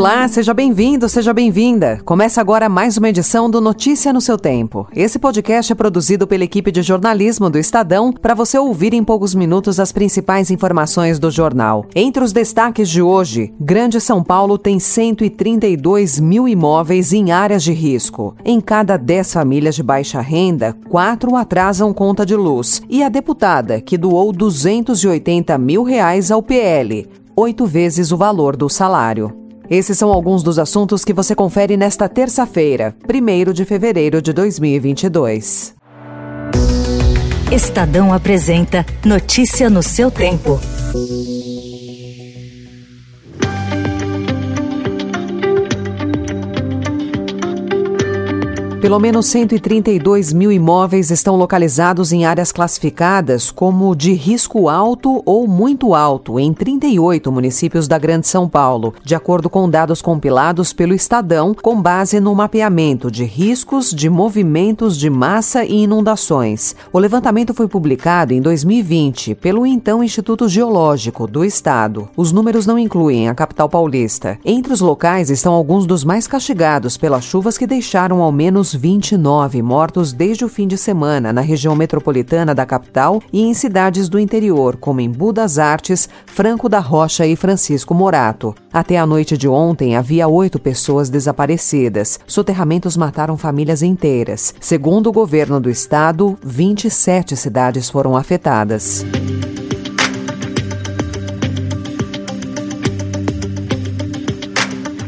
Olá, seja bem-vindo, seja bem-vinda. Começa agora mais uma edição do Notícia no seu Tempo. Esse podcast é produzido pela equipe de jornalismo do Estadão para você ouvir em poucos minutos as principais informações do jornal. Entre os destaques de hoje, Grande São Paulo tem 132 mil imóveis em áreas de risco. Em cada 10 famílias de baixa renda, quatro atrasam conta de luz. E a deputada, que doou 280 mil reais ao PL, oito vezes o valor do salário. Esses são alguns dos assuntos que você confere nesta terça-feira, 1 de fevereiro de 2022. Estadão apresenta Notícia no seu tempo. Pelo menos 132 mil imóveis estão localizados em áreas classificadas como de risco alto ou muito alto em 38 municípios da Grande São Paulo, de acordo com dados compilados pelo Estadão, com base no mapeamento de riscos de movimentos de massa e inundações. O levantamento foi publicado em 2020 pelo então Instituto Geológico do Estado. Os números não incluem a capital paulista. Entre os locais estão alguns dos mais castigados pelas chuvas que deixaram ao menos 29 mortos desde o fim de semana na região metropolitana da capital e em cidades do interior, como em Budas Artes, Franco da Rocha e Francisco Morato. Até a noite de ontem, havia oito pessoas desaparecidas. Soterramentos mataram famílias inteiras. Segundo o governo do estado, 27 cidades foram afetadas.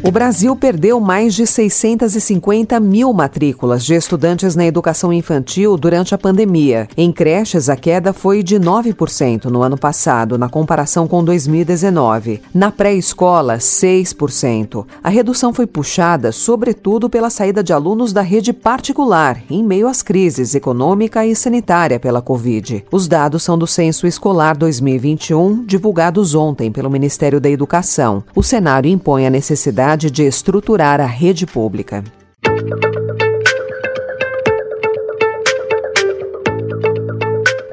O Brasil perdeu mais de 650 mil matrículas de estudantes na educação infantil durante a pandemia. Em creches, a queda foi de 9% no ano passado, na comparação com 2019. Na pré-escola, 6%. A redução foi puxada, sobretudo, pela saída de alunos da rede particular, em meio às crises econômica e sanitária pela Covid. Os dados são do Censo Escolar 2021, divulgados ontem pelo Ministério da Educação. O cenário impõe a necessidade necessidade de estruturar a rede pública.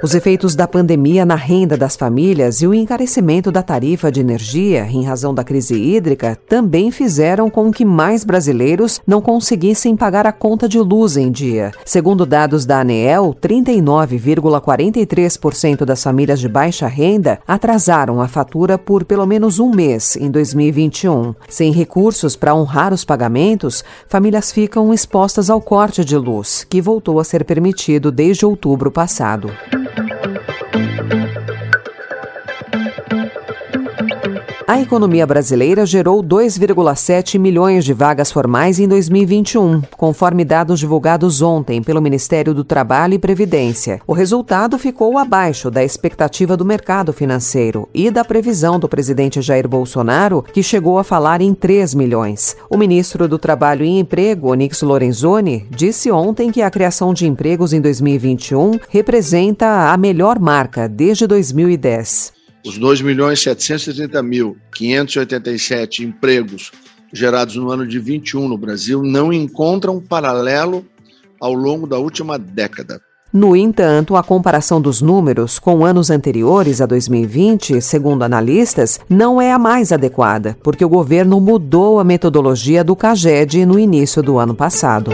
Os efeitos da pandemia na renda das famílias e o encarecimento da tarifa de energia em razão da crise hídrica também fizeram com que mais brasileiros não conseguissem pagar a conta de luz em dia. Segundo dados da ANEEL, 39,43% das famílias de baixa renda atrasaram a fatura por pelo menos um mês em 2021. Sem recursos para honrar os pagamentos, famílias ficam expostas ao corte de luz, que voltou a ser permitido desde outubro passado. A economia brasileira gerou 2,7 milhões de vagas formais em 2021, conforme dados divulgados ontem pelo Ministério do Trabalho e Previdência. O resultado ficou abaixo da expectativa do mercado financeiro e da previsão do presidente Jair Bolsonaro, que chegou a falar em 3 milhões. O ministro do Trabalho e Emprego, Onix Lorenzoni, disse ontem que a criação de empregos em 2021 representa a melhor marca desde 2010. Os 2 milhões 730 mil 587 empregos gerados no ano de 21 no Brasil não encontram paralelo ao longo da última década. No entanto, a comparação dos números com anos anteriores a 2020, segundo analistas, não é a mais adequada, porque o governo mudou a metodologia do CAGED no início do ano passado.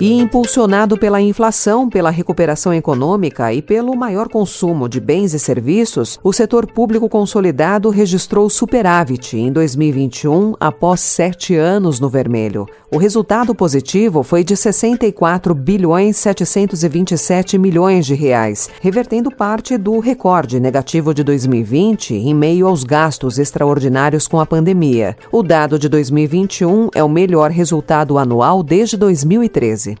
E impulsionado pela inflação, pela recuperação econômica e pelo maior consumo de bens e serviços, o setor público consolidado registrou superávit em 2021, após sete anos no vermelho. O resultado positivo foi de 64 bilhões 727 milhões de reais, revertendo parte do recorde negativo de 2020 em meio aos gastos extraordinários com a pandemia. O dado de 2021 é o melhor resultado anual desde 2013.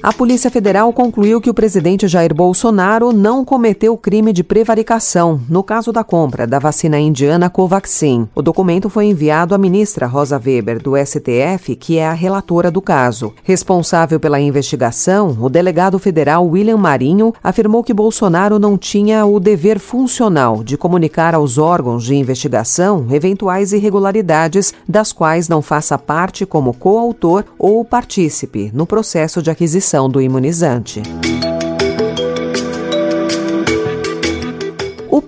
A Polícia Federal concluiu que o presidente Jair Bolsonaro não cometeu crime de prevaricação no caso da compra da vacina indiana Covaxin. O documento foi enviado à ministra Rosa Weber, do STF, que é a relatora do caso. Responsável pela investigação, o delegado federal William Marinho afirmou que Bolsonaro não tinha o dever funcional de comunicar aos órgãos de investigação eventuais irregularidades das quais não faça parte como coautor ou partícipe no processo de aquisição do imunizante.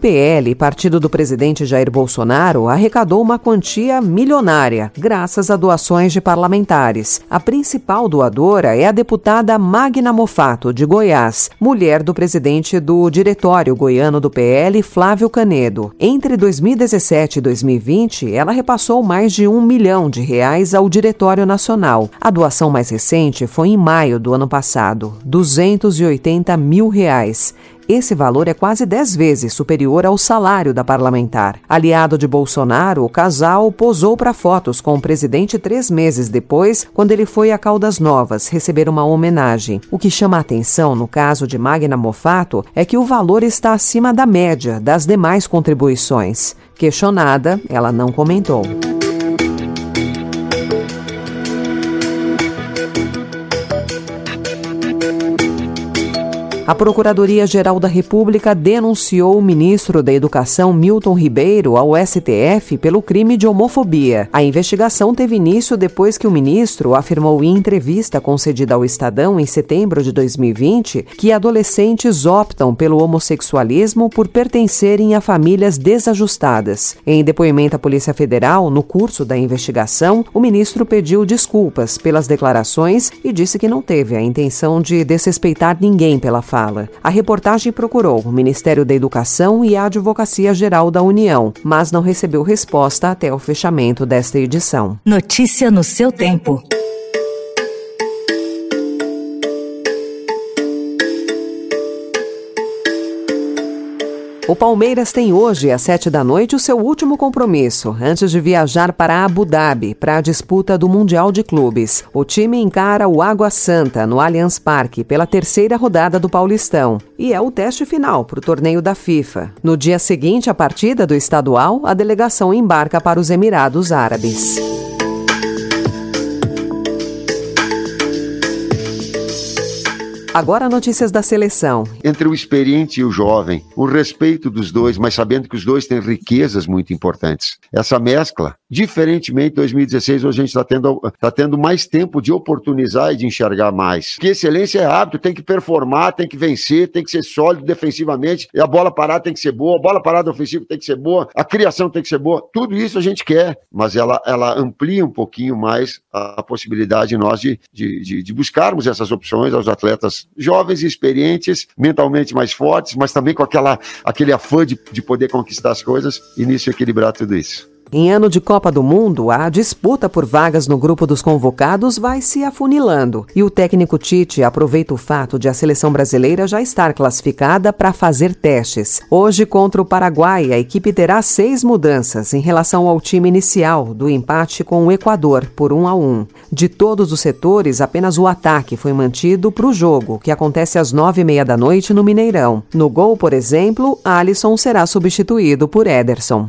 PL, partido do presidente Jair Bolsonaro, arrecadou uma quantia milionária, graças a doações de parlamentares. A principal doadora é a deputada Magna Mofato, de Goiás, mulher do presidente do Diretório Goiano do PL, Flávio Canedo. Entre 2017 e 2020, ela repassou mais de um milhão de reais ao Diretório Nacional. A doação mais recente foi em maio do ano passado, 280 mil reais. Esse valor é quase 10 vezes superior ao salário da parlamentar. Aliado de Bolsonaro, o casal posou para fotos com o presidente três meses depois, quando ele foi a Caldas Novas receber uma homenagem. O que chama a atenção no caso de Magna Mofato é que o valor está acima da média das demais contribuições. Questionada, ela não comentou. A Procuradoria-Geral da República denunciou o ministro da Educação Milton Ribeiro ao STF pelo crime de homofobia. A investigação teve início depois que o ministro afirmou em entrevista concedida ao Estadão em setembro de 2020 que adolescentes optam pelo homossexualismo por pertencerem a famílias desajustadas. Em depoimento à Polícia Federal, no curso da investigação, o ministro pediu desculpas pelas declarações e disse que não teve a intenção de desrespeitar ninguém pela fala fala. A reportagem procurou o Ministério da Educação e a Advocacia Geral da União, mas não recebeu resposta até o fechamento desta edição. Notícia no seu tempo. O Palmeiras tem hoje, às sete da noite, o seu último compromisso, antes de viajar para Abu Dhabi para a disputa do Mundial de Clubes. O time encara o Água Santa no Allianz Parque pela terceira rodada do Paulistão e é o teste final para o torneio da FIFA. No dia seguinte à partida do estadual, a delegação embarca para os Emirados Árabes. Agora notícias da seleção. Entre o experiente e o jovem, o respeito dos dois, mas sabendo que os dois têm riquezas muito importantes. Essa mescla, diferentemente de 2016, hoje a gente está tendo, tá tendo mais tempo de oportunizar e de enxergar mais. Que excelência é hábito, tem que performar, tem que vencer, tem que ser sólido defensivamente, e a bola parada tem que ser boa, a bola parada ofensiva tem que ser boa, a criação tem que ser boa. Tudo isso a gente quer, mas ela, ela amplia um pouquinho mais a, possibilidade de nós de, de, de, de buscarmos essas opções aos atletas jovens e experientes, mentalmente mais fortes, mas também com aquela, aquele afã de, de poder conquistar as coisas e nisso equilibrar tudo isso. Em ano de Copa do Mundo, a disputa por vagas no grupo dos convocados vai se afunilando e o técnico Tite aproveita o fato de a seleção brasileira já estar classificada para fazer testes. Hoje, contra o Paraguai, a equipe terá seis mudanças em relação ao time inicial do empate com o Equador por 1 a 1. De todos os setores, apenas o ataque foi mantido para o jogo, que acontece às nove e meia da noite no Mineirão. No gol, por exemplo, Alisson será substituído por Ederson.